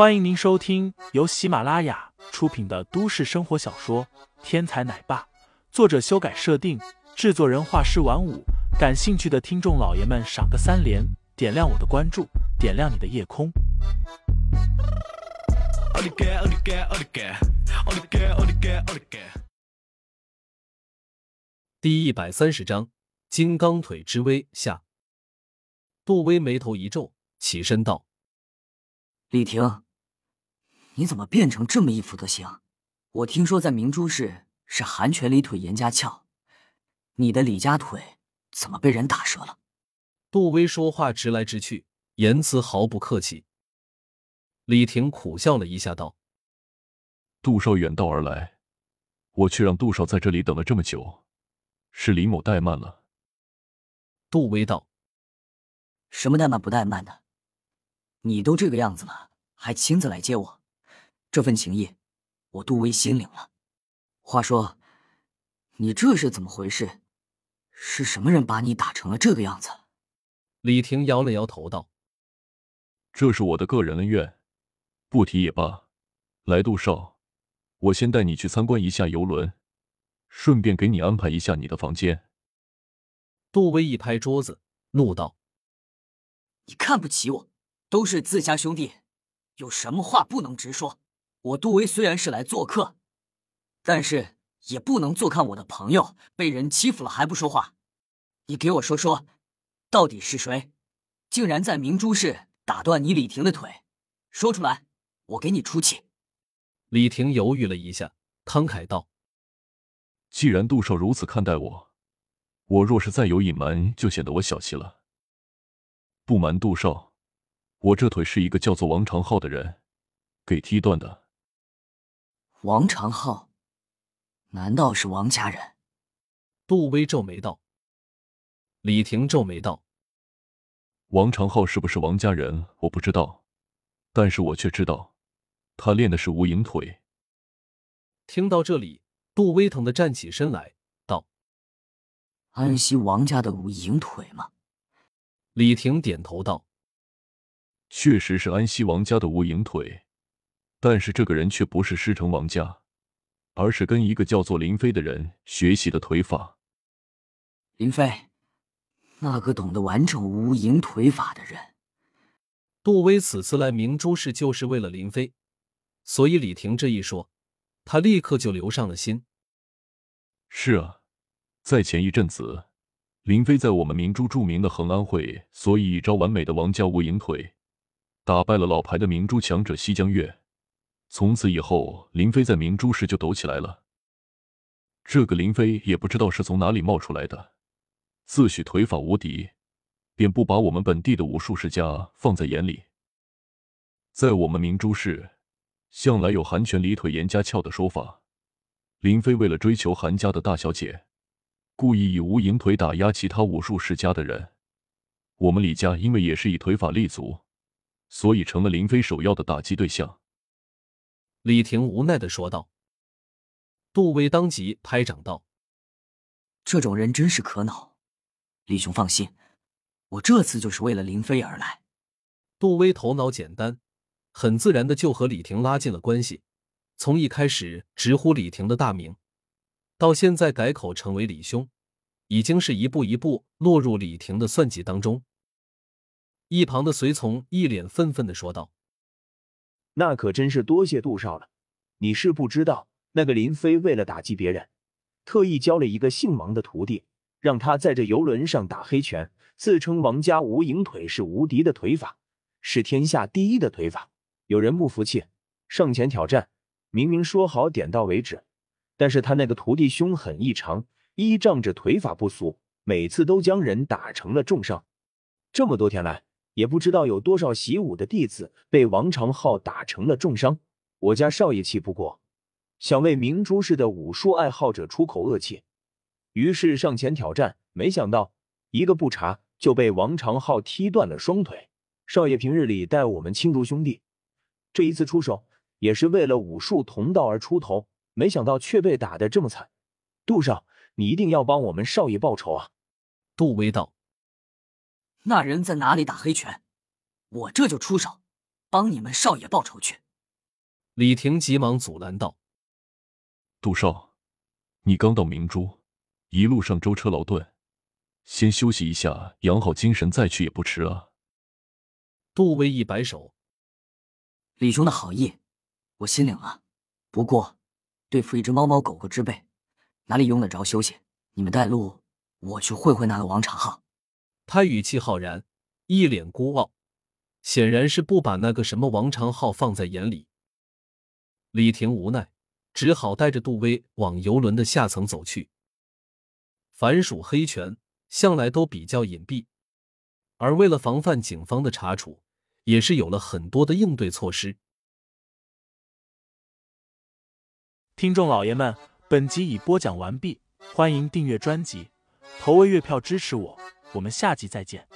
欢迎您收听由喜马拉雅出品的都市生活小说《天才奶爸》，作者修改设定，制作人画师晚舞。感兴趣的听众老爷们，赏个三连，点亮我的关注，点亮你的夜空。第一百三十章：金刚腿之威下。杜威眉头一皱，起身道。李婷，你怎么变成这么一副德行？我听说在明珠市是韩拳里腿严家翘，你的李家腿怎么被人打折了？杜威说话直来直去，言辞毫不客气。李婷苦笑了一下，道：“杜少远道而来，我却让杜少在这里等了这么久，是李某怠慢了。”杜威道：“什么怠慢不怠慢的？”你都这个样子了，还亲自来接我，这份情谊，我杜威心领了。话说，你这是怎么回事？是什么人把你打成了这个样子？李婷摇了摇头道：“这是我的个人恩怨，不提也罢。来，杜少，我先带你去参观一下游轮，顺便给你安排一下你的房间。”杜威一拍桌子，怒道：“你看不起我！”都是自家兄弟，有什么话不能直说？我杜威虽然是来做客，但是也不能坐看我的朋友被人欺负了还不说话。你给我说说，到底是谁，竟然在明珠市打断你李婷的腿？说出来，我给你出气。李婷犹豫了一下，慷慨道：“既然杜少如此看待我，我若是再有隐瞒，就显得我小气了。不瞒杜少。”我这腿是一个叫做王长浩的人给踢断的。王长浩，难道是王家人？杜威皱眉道。李婷皱眉道：“王长浩是不是王家人？我不知道，但是我却知道，他练的是无影腿。”听到这里，杜威疼的站起身来道：“安西王家的无影腿吗？”李婷点头道。确实是安西王家的无影腿，但是这个人却不是师承王家，而是跟一个叫做林飞的人学习的腿法。林飞，那个懂得完整无影腿法的人。杜威此次来明珠市就是为了林飞，所以李婷这一说，他立刻就留上了心。是啊，在前一阵子，林飞在我们明珠著名的恒安会，所以一招完美的王家无影腿。打败了老牌的明珠强者西江月，从此以后，林飞在明珠市就抖起来了。这个林飞也不知道是从哪里冒出来的，自诩腿法无敌，便不把我们本地的武术世家放在眼里。在我们明珠市，向来有“韩拳李腿严家翘”的说法。林飞为了追求韩家的大小姐，故意以无影腿打压其他武术世家的人。我们李家因为也是以腿法立足。所以成了林飞首要的打击对象。李婷无奈的说道。杜威当即拍掌道：“这种人真是可恼。李兄放心，我这次就是为了林飞而来。”杜威头脑简单，很自然的就和李婷拉近了关系。从一开始直呼李婷的大名，到现在改口成为李兄，已经是一步一步落入李婷的算计当中。一旁的随从一脸愤愤的说道：“那可真是多谢杜少了。你是不知道，那个林飞为了打击别人，特意教了一个姓王的徒弟，让他在这游轮上打黑拳，自称王家无影腿是无敌的腿法，是天下第一的腿法。有人不服气，上前挑战。明明说好点到为止，但是他那个徒弟凶狠异常，依仗着腿法不俗，每次都将人打成了重伤。这么多天来。”也不知道有多少习武的弟子被王长浩打成了重伤。我家少爷气不过，想为明珠市的武术爱好者出口恶气，于是上前挑战。没想到一个不察就被王长浩踢断了双腿。少爷平日里待我们亲如兄弟，这一次出手也是为了武术同道而出头，没想到却被打得这么惨。杜少，你一定要帮我们少爷报仇啊！杜威道。那人在哪里打黑拳？我这就出手，帮你们少爷报仇去。李婷急忙阻拦道：“杜少，你刚到明珠，一路上舟车劳顿，先休息一下，养好精神再去也不迟啊。”杜威一摆手：“李兄的好意，我心领了。不过，对付一只猫猫狗狗之辈，哪里用得着休息？你们带路，我去会会那个王长浩。”他语气浩然，一脸孤傲，显然是不把那个什么王长浩放在眼里。李婷无奈，只好带着杜威往游轮的下层走去。凡属黑拳，向来都比较隐蔽，而为了防范警方的查处，也是有了很多的应对措施。听众老爷们，本集已播讲完毕，欢迎订阅专辑，投喂月票支持我，我们下集再见。